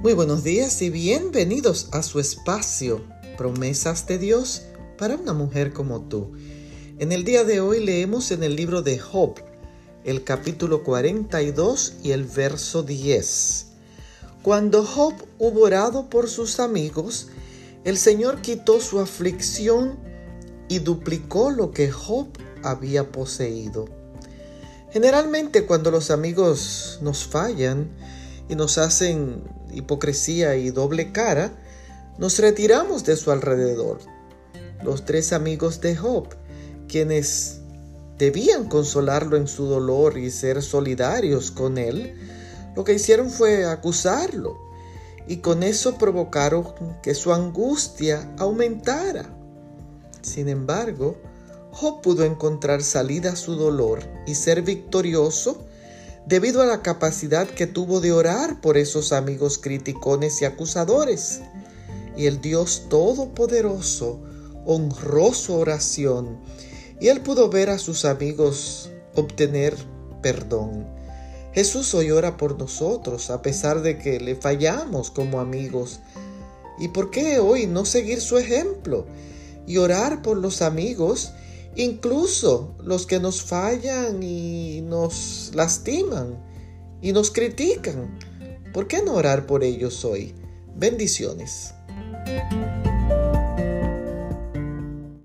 Muy buenos días y bienvenidos a su espacio, promesas de Dios para una mujer como tú. En el día de hoy leemos en el libro de Job, el capítulo 42 y el verso 10. Cuando Job hubo orado por sus amigos, el Señor quitó su aflicción y duplicó lo que Job había poseído. Generalmente cuando los amigos nos fallan y nos hacen hipocresía y doble cara, nos retiramos de su alrededor. Los tres amigos de Job, quienes debían consolarlo en su dolor y ser solidarios con él, lo que hicieron fue acusarlo y con eso provocaron que su angustia aumentara. Sin embargo, Job pudo encontrar salida a su dolor y ser victorioso debido a la capacidad que tuvo de orar por esos amigos criticones y acusadores. Y el Dios Todopoderoso honró su oración y él pudo ver a sus amigos obtener perdón. Jesús hoy ora por nosotros a pesar de que le fallamos como amigos. ¿Y por qué hoy no seguir su ejemplo y orar por los amigos incluso los que nos fallan y nos lastiman y nos critican. ¿Por qué no orar por ellos hoy? Bendiciones.